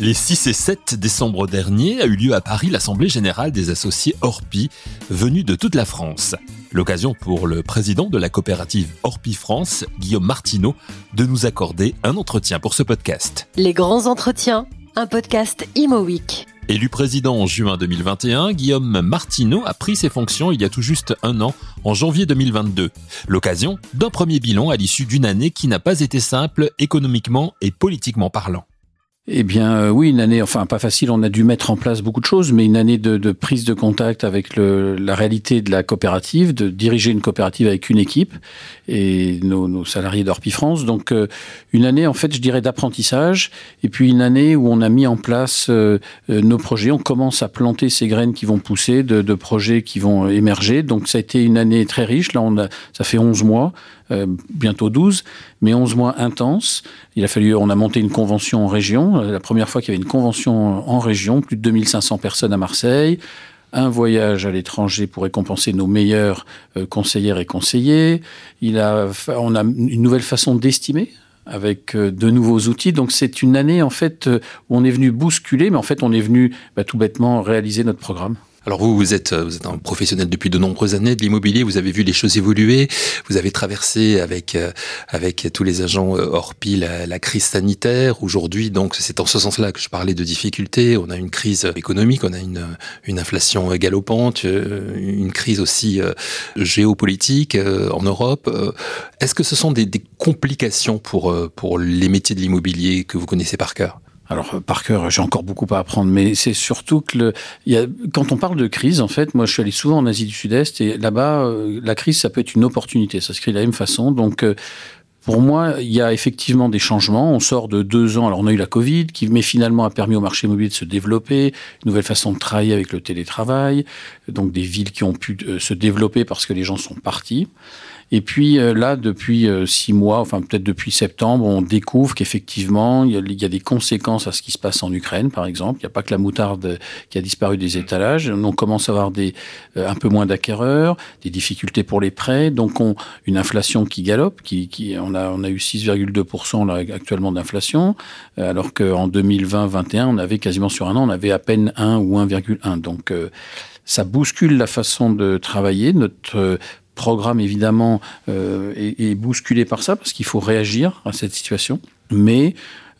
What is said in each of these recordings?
Les 6 et 7 décembre dernier a eu lieu à Paris l'Assemblée générale des associés Orpi, venus de toute la France. L'occasion pour le président de la coopérative Orpi France, Guillaume Martineau, de nous accorder un entretien pour ce podcast. Les grands entretiens, un podcast Imo Week. Élu président en juin 2021, Guillaume Martineau a pris ses fonctions il y a tout juste un an, en janvier 2022. L'occasion d'un premier bilan à l'issue d'une année qui n'a pas été simple économiquement et politiquement parlant. Eh bien, euh, oui, une année, enfin pas facile. On a dû mettre en place beaucoup de choses, mais une année de, de prise de contact avec le, la réalité de la coopérative, de diriger une coopérative avec une équipe et nos, nos salariés d'Orpi France. Donc, euh, une année, en fait, je dirais d'apprentissage, et puis une année où on a mis en place euh, nos projets. On commence à planter ces graines qui vont pousser, de, de, projets qui vont émerger. Donc, ça a été une année très riche. Là, on a, ça fait 11 mois. Euh, bientôt 12, mais 11 mois intenses. Il a fallu, on a monté une convention en région, la première fois qu'il y avait une convention en région, plus de 2500 personnes à Marseille, un voyage à l'étranger pour récompenser nos meilleurs euh, conseillères et conseillers. Il a, on a une nouvelle façon d'estimer avec euh, de nouveaux outils. Donc c'est une année en fait où on est venu bousculer, mais en fait on est venu bah, tout bêtement réaliser notre programme. Alors vous, vous êtes, vous êtes un professionnel depuis de nombreuses années de l'immobilier. Vous avez vu les choses évoluer. Vous avez traversé avec euh, avec tous les agents euh, hors la, la crise sanitaire. Aujourd'hui, donc c'est en ce sens-là que je parlais de difficultés. On a une crise économique, on a une une inflation galopante, euh, une crise aussi géopolitique en Europe. Est-ce que ce sont des, des complications pour pour les métiers de l'immobilier que vous connaissez par cœur? Alors, par cœur, j'ai encore beaucoup à apprendre, mais c'est surtout que quand on parle de crise, en fait, moi, je suis allé souvent en Asie du Sud-Est et là-bas, euh, la crise, ça peut être une opportunité. Ça se crée de la même façon. Donc, euh, pour moi, il y a effectivement des changements. On sort de deux ans. Alors, on a eu la Covid, qui, mais finalement, a permis au marché immobilier de se développer, une nouvelle façon de travailler avec le télétravail, donc des villes qui ont pu euh, se développer parce que les gens sont partis. Et puis euh, là, depuis euh, six mois, enfin peut-être depuis septembre, on découvre qu'effectivement, il, y a des conséquences à ce qui se passe en Ukraine, par exemple. Il n'y a pas que la moutarde qui a disparu des étalages. On commence à avoir des, euh, un peu moins d'acquéreurs, des difficultés pour les prêts, donc on, une inflation qui galope. Qui, qui, on, a, on a eu 6,2% actuellement d'inflation, alors qu'en 2020-21, on avait quasiment sur un an, on avait à peine 1 ou 1,1. Donc ça bouscule la façon de travailler. Notre programme, évidemment, euh, est, bousculé par ça, parce qu'il faut réagir à cette situation. Mais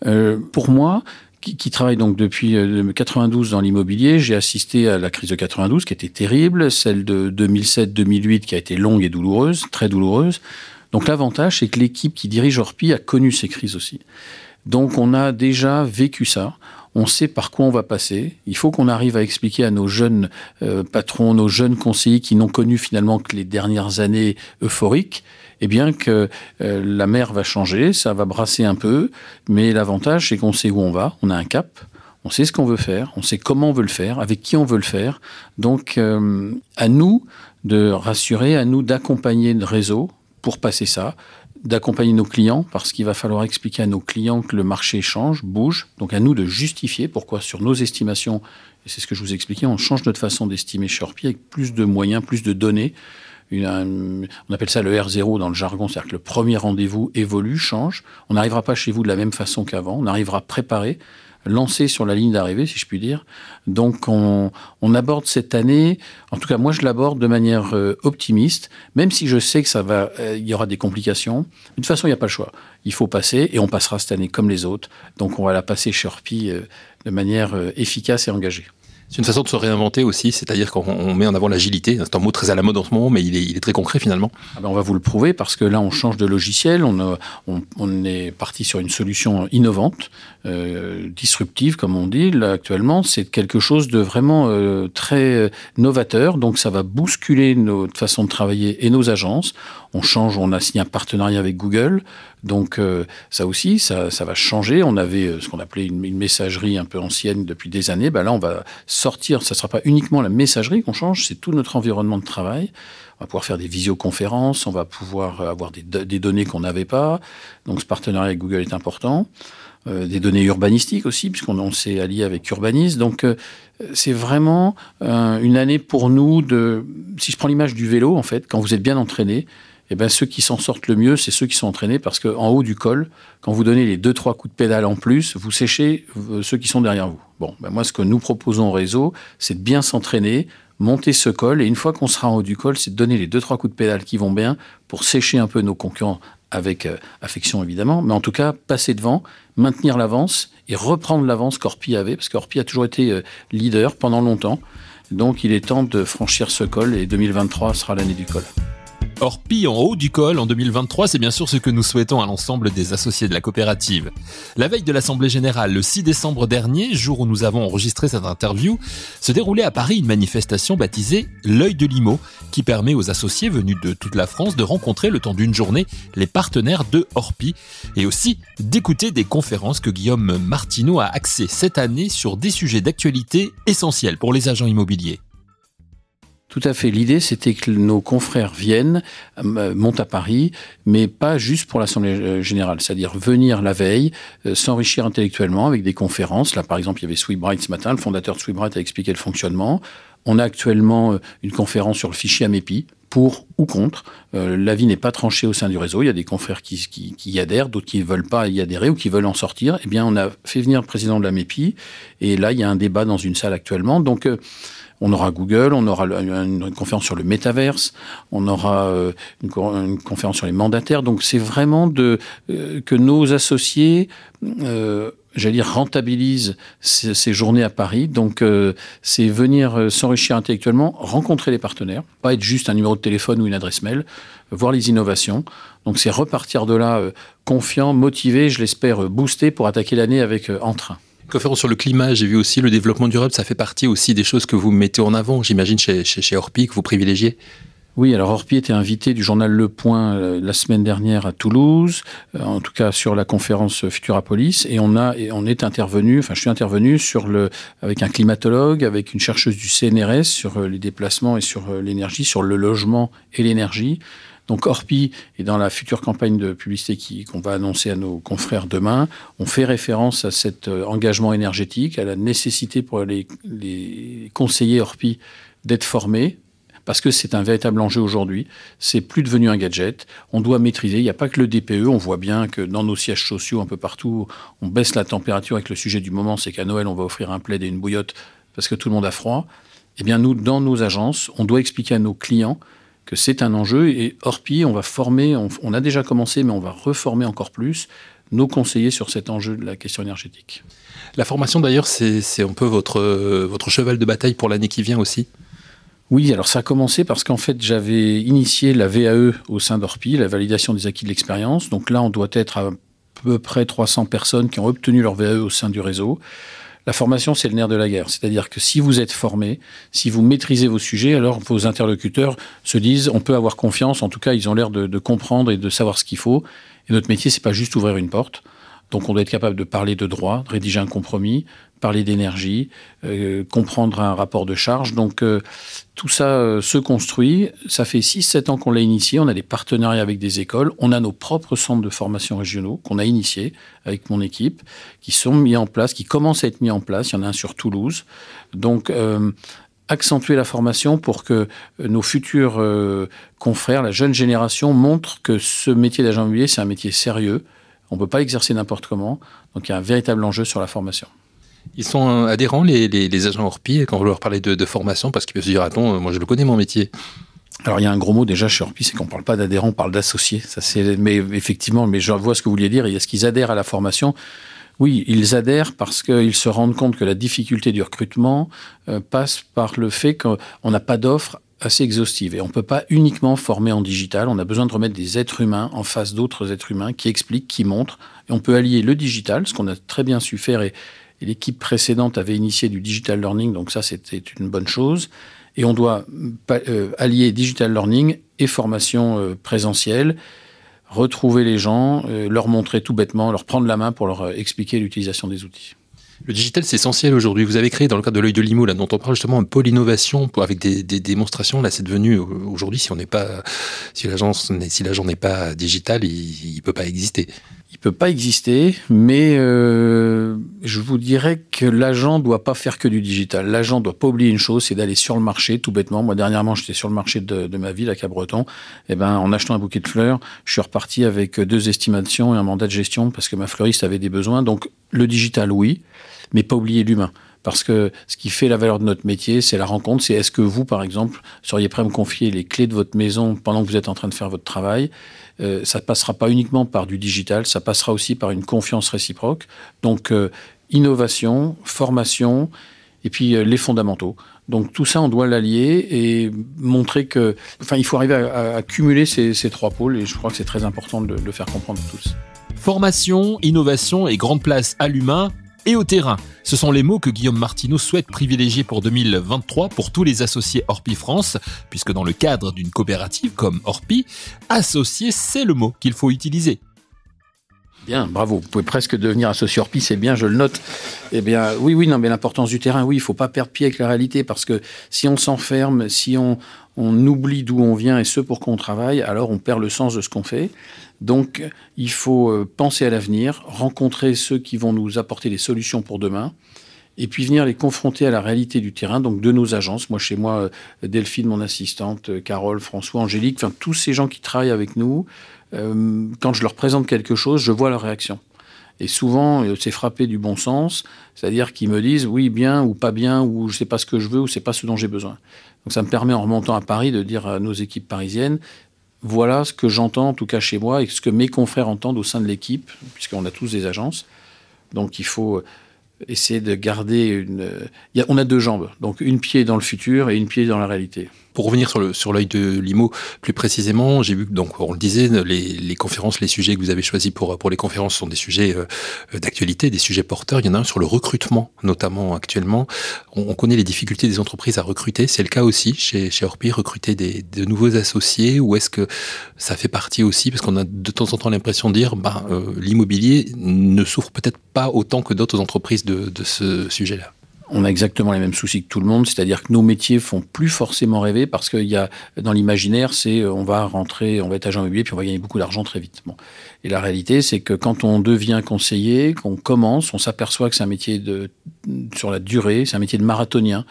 euh, pour moi, qui, qui, travaille donc depuis 92 dans l'immobilier, j'ai assisté à la crise de 92 qui était terrible, celle de 2007-2008 qui a été longue et douloureuse, très douloureuse. Donc l'avantage, c'est que l'équipe qui dirige Orpi a connu ces crises aussi. Donc on a déjà vécu ça on sait par quoi on va passer. Il faut qu'on arrive à expliquer à nos jeunes euh, patrons, nos jeunes conseillers qui n'ont connu finalement que les dernières années euphoriques, eh bien que euh, la mer va changer, ça va brasser un peu, mais l'avantage c'est qu'on sait où on va, on a un cap, on sait ce qu'on veut faire, on sait comment on veut le faire, avec qui on veut le faire. Donc euh, à nous de rassurer, à nous d'accompagner le réseau pour passer ça d'accompagner nos clients parce qu'il va falloir expliquer à nos clients que le marché change, bouge. Donc à nous de justifier pourquoi sur nos estimations, et c'est ce que je vous expliquais, on change notre façon d'estimer chez Orpi avec plus de moyens, plus de données. On appelle ça le R0 dans le jargon, c'est-à-dire que le premier rendez-vous évolue, change. On n'arrivera pas chez vous de la même façon qu'avant, on arrivera préparé lancé sur la ligne d'arrivée, si je puis dire. Donc on, aborde cette année, en tout cas moi je l'aborde de manière euh, optimiste, même si je sais que ça va, euh, il y aura des complications. De toute façon, il n'y a pas le choix. Il faut passer et on passera cette année comme les autres. Donc on va la passer chez Orpi euh, de manière efficace et engagée. C'est une façon de se réinventer aussi, c'est-à-dire qu'on met en avant l'agilité. C'est un mot très à la mode en ce moment, mais il est, très concret finalement. Ah ben on va vous le prouver parce que là, on change de logiciel. On, on est parti sur une solution innovante, euh, disruptive, comme on dit. Actuellement, c'est quelque chose de vraiment euh, très novateur. Donc, ça va bousculer notre façon de travailler et nos agences. On change, on a signé un partenariat avec Google. Donc, euh, ça aussi, ça, va changer. On avait euh, ce qu'on appelait une, une, messagerie un peu ancienne depuis des années. Ben là, on va sortir. Ça ne sera pas uniquement la messagerie qu'on change, c'est tout notre environnement de travail. On va pouvoir faire des visioconférences, on va pouvoir avoir des, des données qu'on n'avait pas. Donc, ce partenariat avec Google est important. Euh, des données urbanistiques aussi, puisqu'on s'est allié avec Urbanis. Donc, euh, c'est vraiment euh, une année pour nous de. Si je prends l'image du vélo, en fait, quand vous êtes bien entraîné, eh ben, ceux qui s'en sortent le mieux, c'est ceux qui sont entraînés parce qu'en haut du col, quand vous donnez les deux, trois coups de pédale en plus, vous séchez ceux qui sont derrière vous. Bon, ben moi, ce que nous proposons au réseau, c'est de bien s'entraîner, monter ce col, et une fois qu'on sera en haut du col, c'est de donner les deux, trois coups de pédale qui vont bien pour sécher un peu nos concurrents avec euh, affection évidemment, mais en tout cas, passer devant, maintenir l'avance et reprendre l'avance qu'Orpi avait, parce qu'Orpi a toujours été euh, leader pendant longtemps. Donc il est temps de franchir ce col et 2023 sera l'année du col. Orpi en haut du col en 2023, c'est bien sûr ce que nous souhaitons à l'ensemble des associés de la coopérative. La veille de l'Assemblée Générale, le 6 décembre dernier, jour où nous avons enregistré cette interview, se déroulait à Paris une manifestation baptisée L'œil de Limo, qui permet aux associés venus de toute la France de rencontrer le temps d'une journée les partenaires de Orpi et aussi d'écouter des conférences que Guillaume Martineau a axées cette année sur des sujets d'actualité essentiels pour les agents immobiliers. Tout à fait. L'idée, c'était que nos confrères viennent, euh, montent à Paris, mais pas juste pour l'Assemblée euh, générale, c'est-à-dire venir la veille, euh, s'enrichir intellectuellement avec des conférences. Là, par exemple, il y avait Sweetbright ce matin, le fondateur de Sweetbright a expliqué le fonctionnement. On a actuellement une conférence sur le fichier AMEPI, pour ou contre. L'avis n'est pas tranché au sein du réseau. Il y a des confrères qui, qui, y adhèrent, d'autres qui ne veulent pas y adhérer ou qui veulent en sortir. Eh bien, on a fait venir le président de la MEPI et là, il y a un débat dans une salle actuellement. Donc, on aura Google, on aura une, conférence sur le métaverse, on aura euh, une, conférence sur les mandataires. Donc c'est vraiment euh, que nos associés, euh, j'allais dire, rentabilisent ces, journées à Paris. Donc c'est venir s'enrichir intellectuellement, rencontrer les partenaires, pas être juste un numéro de téléphone ou une adresse mail, voir les innovations. Donc c'est repartir de là confiant, motivé, je l'espère boosté pour attaquer l'année avec entrain. Conférence sur le climat, j'ai vu aussi le développement durable, ça fait partie aussi des choses que vous mettez en avant, j'imagine, chez, chez, Orpi, que vous privilégiez oui, alors Orpi était invité du journal Le Point euh, la semaine dernière à Toulouse, euh, en tout cas sur la conférence Futurapolis, et on a, et on est intervenu, enfin je suis intervenu avec un climatologue, avec une chercheuse du CNRS sur euh, les déplacements et sur l'énergie, sur le logement et l'énergie. Donc Orpi est dans la future campagne de publicité qu'on va annoncer à nos confrères demain. On fait référence à cet euh, engagement énergétique, à la nécessité pour les, conseillers Orpi d'être formés, parce que c'est un véritable enjeu aujourd'hui. C'est plus devenu un gadget. On doit maîtriser. Il n'y a pas que le DPE. On voit bien que dans nos sièges sociaux, un peu partout, on baisse la température avec le sujet du moment. C'est qu'à Noël, on va offrir un plaid et une bouillotte parce que tout le monde a froid. Eh bien, nous, dans nos agences, on doit expliquer à nos clients que c'est un enjeu. Et Orpi, on va former, on, a déjà commencé, mais on va reformer encore plus nos conseillers sur cet enjeu de la question énergétique. La formation, d'ailleurs, c'est un peu votre, votre cheval de bataille pour l'année qui vient aussi? Oui, alors ça a commencé parce qu'en fait, j'avais initié la VAE au sein d'Orpi, la validation des acquis de l'expérience. Donc là, on doit être à peu près 300 personnes qui ont obtenu leur VAE au sein du réseau. La formation, c'est le nerf de la guerre. C'est-à-dire que si vous êtes formé, si vous maîtrisez vos sujets, alors vos interlocuteurs se disent, on peut avoir confiance. En tout cas, ils ont l'air de, comprendre et de savoir ce qu'il faut. Et notre métier, c'est pas juste ouvrir une porte. Donc, on doit être capable de parler de droit, de rédiger un compromis, parler d'énergie, euh, comprendre un rapport de charge. Donc euh, tout ça euh, se construit. Ça fait 6-7 ans qu'on l'a initié. On a des partenariats avec des écoles. On a nos propres centres de formation régionaux qu'on a initiés avec mon équipe, qui sont mis en place, qui commencent à être mis en place. Il y en a un sur Toulouse. Donc accentuer la formation pour que nos futurs confrères, la jeune génération, montrent que ce métier d'agent immobilier, c'est un métier sérieux. On ne peut pas l'exercer n'importe comment. Donc il y a un véritable enjeu sur la formation. Ils sont adhérents, les, les, agents Orpi, quand vous leur parlez de, de formation, parce qu'ils peuvent se dire, attends, moi je le connais mon métier. Alors il y a un gros mot déjà chez Orpi, c'est qu'on ne parle pas d'adhérents, on parle. Ça c'est, mais effectivement, mais je vois ce que vous vouliez dire. Est-ce qu'ils adhèrent à la formation oui, ils adhèrent parce qu'ils se rendent compte que la difficulté du recrutement euh, passe par le fait qu'on n'a pas d'offres assez exhaustives. Et on ne peut pas uniquement former en digital, on a besoin de remettre des êtres humains en face d'autres êtres humains qui expliquent, qui montrent. Et on peut allier le digital, ce qu'on a très bien su faire et l'équipe précédente avait initié du digital learning, donc ça c'était une bonne chose. Et on doit euh, allier digital learning et formation euh, présentielle, retrouver les gens, euh, leur montrer tout bêtement, leur prendre la main pour leur expliquer l'utilisation des outils. Le digital, c'est essentiel aujourd'hui. Vous avez créé, dans le cadre de l'œil de Limo, là, dont on parle justement un pôle innovation avec des, démonstrations. Là, c'est devenu aujourd'hui, si on n'est pas, si l'agent, si l'agent n'est pas digital, il, ne peut pas exister. il peut pas exister, mais euh, je vous dirais que l'agent doit pas faire que du digital. L'agent doit pas oublier une chose, c'est d'aller sur le marché, tout bêtement. Moi, dernièrement, j'étais sur le marché de, de, ma ville, à Cabreton. Et eh ben, en achetant un bouquet de fleurs, je suis reparti avec deux estimations et un mandat de gestion parce que ma fleuriste avait des besoins. Donc, le digital, oui, mais pas oublier l'humain. Parce que ce qui fait la valeur de notre métier, c'est la rencontre. C'est est-ce que vous, par exemple, seriez prêt à me confier les clés de votre maison pendant que vous êtes en train de faire votre travail? Euh, Ça passera pas uniquement par du digital, ça passera aussi par une confiance réciproque. Donc, euh, innovation, formation, et puis euh, les fondamentaux. Donc tout ça, on doit l'allier et montrer que, enfin, il faut arriver à, cumuler ces, ces, trois pôles et je crois que c'est très important de le faire comprendre à tous. Formation, innovation et grande place à l'humain et au terrain. Ce sont les mots que Guillaume Martineau souhaite privilégier pour 2023 pour tous les associés Orpi France, puisque dans le cadre d'une coopérative comme Orpi, associé, c'est le mot qu'il faut utiliser. Bien, bravo. Vous pouvez presque devenir associé Orpi, c'est bien, je le note. Eh bien, oui, oui, non, mais l'importance du terrain, oui, il faut pas perdre pied avec la réalité, parce que si on s'enferme, si on, on oublie d'où on vient et ce pour quoi on travaille, alors on perd le sens de ce qu'on fait. Donc, il faut euh, penser à l'avenir, rencontrer ceux qui vont nous apporter des solutions pour demain, et puis venir les confronter à la réalité du terrain, donc de nos agences. Moi, chez moi, euh, Delphine, mon assistante, euh, Carole, François, Angélique, enfin, tous ces gens qui travaillent avec nous, quand je leur présente quelque chose, je vois leur réaction. Et souvent, c'est frappé du bon sens, c'est-à-dire qu'ils me disent oui, bien ou pas bien, ou je sais pas ce que je veux, ou c'est pas ce dont j'ai besoin. Donc ça me permet en remontant à Paris de dire à nos équipes parisiennes voilà ce que j'entends, en tout cas chez moi, et ce que mes confrères entendent au sein de l'équipe, puisqu'on a tous des agences. Donc il faut essayer de garder une. on a deux jambes, donc une pied dans le futur et une pied dans la réalité. Pour revenir sur l'œil de Limo plus précisément, j'ai vu donc on le disait, les, conférences, les sujets que vous avez choisis pour pour les conférences sont des sujets euh, d'actualité, des sujets porteurs. Il y en a un sur le recrutement, notamment actuellement. On, on connaît les difficultés des entreprises à recruter. C'est le cas aussi chez chez Orpi, recruter des de nouveaux associés. Ou est-ce que ça fait partie aussi? Parce qu'on a de temps en temps l'impression de dire, bah, euh, l'immobilier ne souffre peut-être pas autant que d'autres entreprises de, ce sujet-là on a exactement les mêmes soucis que tout le monde, c'est-à-dire que nos métiers font plus forcément rêver parce qu'il y a dans l'imaginaire, c'est euh, on va rentrer, on va être agent immobilier puis on va gagner beaucoup d'argent très vite. Et la réalité, c'est que quand on devient conseiller, qu'on commence, on s'aperçoit que c'est un métier de sur la durée, c'est un métier de marathonien.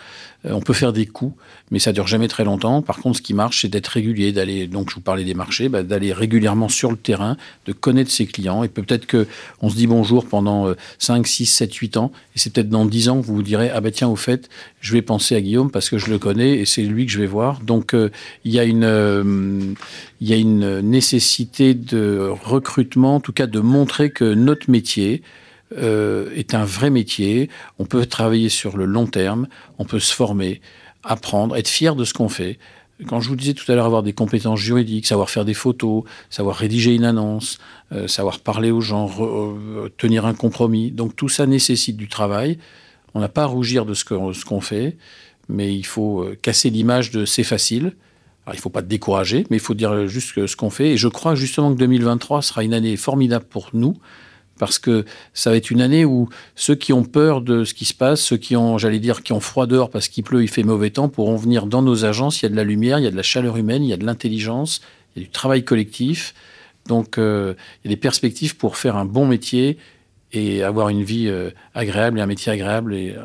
Euh, on peut faire des coups, mais ça dure jamais très longtemps. Par contre, ce qui marche, c'est d'être régulier, d'aller. Donc, je vous parlais des marchés, bah, d'aller régulièrement sur le terrain, de connaître ses clients. Et peut-être que on se dit bonjour pendant 5, 6, 7, 8 ans, et c'est peut-être dans 10 ans que vous vous direz ah ben tiens au fait, je vais penser à Guillaume parce que je le connais et c'est lui que je vais voir. Donc, euh, il y a une euh, il y a une nécessité de recrutement, en tout cas de montrer que notre métier euh, est un vrai métier. On peut travailler sur le long terme, on peut se former, apprendre, être fier de ce qu'on fait. Quand je vous disais tout à l'heure avoir des compétences juridiques, savoir faire des photos, savoir rédiger une annonce, savoir parler aux gens, tenir un compromis, donc tout ça nécessite du travail. On n'a pas à rougir de ce qu'on fait, mais il faut casser l'image de c'est facile. Il ne faut pas te décourager, mais il faut dire juste ce qu'on fait. Et je crois justement que 2023 sera une année formidable pour nous, parce que ça va être une année où ceux qui ont peur de ce qui se passe, ceux qui ont, j'allais dire, qui ont froid dehors parce qu'il pleut, il fait mauvais temps, pourront venir dans nos agences. Il y a de la lumière, il y a de la chaleur humaine, il y a de l'intelligence, il y a du travail collectif. Donc, euh, il y a des perspectives pour faire un bon métier et avoir une vie euh, agréable et un métier agréable et,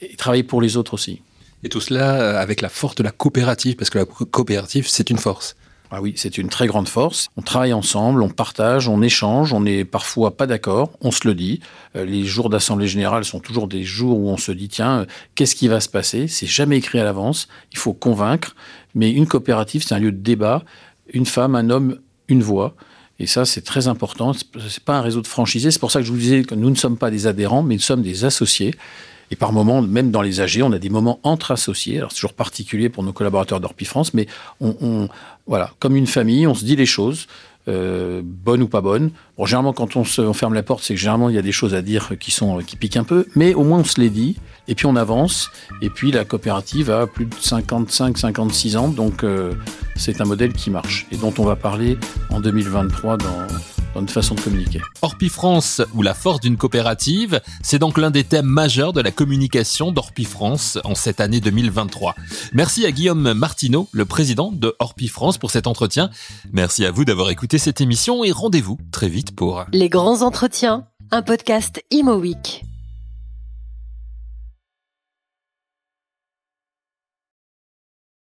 et travailler pour les autres aussi. Et tout cela euh, avec la force de la coopérative, parce que la coopérative, c'est une force. Ah oui, c'est une très grande force. On travaille ensemble, on partage, on échange, on n'est parfois pas d'accord, on se le dit. Euh, les jours d'assemblée générale sont toujours des jours où on se dit tiens, euh, qu'est-ce qui va se passer? C'est jamais écrit à l'avance. Il faut convaincre. Mais une coopérative, c'est un lieu de débat. Une femme, un homme, une voix. Et ça, c'est très important. C'est pas un réseau de franchisés. C'est pour ça que je vous disais que nous ne sommes pas des adhérents, mais nous sommes des associés. Et par moments, même dans les AG, on a des moments entre associés. Alors, c'est toujours particulier pour nos collaborateurs d'Orpi France, mais on, voilà, comme une famille, on se dit les choses. Euh, bonnes ou pas bonnes. Bon, généralement, quand on, se, on ferme la porte, c'est que généralement, il y a des choses à dire qui, sont, qui piquent un peu, mais au moins, on se les dit, et puis on avance. Et puis, la coopérative a plus de 55, 56 ans, donc euh, c'est un modèle qui marche, et dont on va parler en 2023 dans, dans notre façon de communiquer. Orpi France ou la force d'une coopérative, c'est donc l'un des thèmes majeurs de la communication d'Orpi France en cette année 2023. Merci à Guillaume Martineau, le président de Orpi France pour cet entretien. Merci à vous d'avoir écouté cette émission et rendez-vous très vite pour Les grands entretiens, un podcast Imo Week.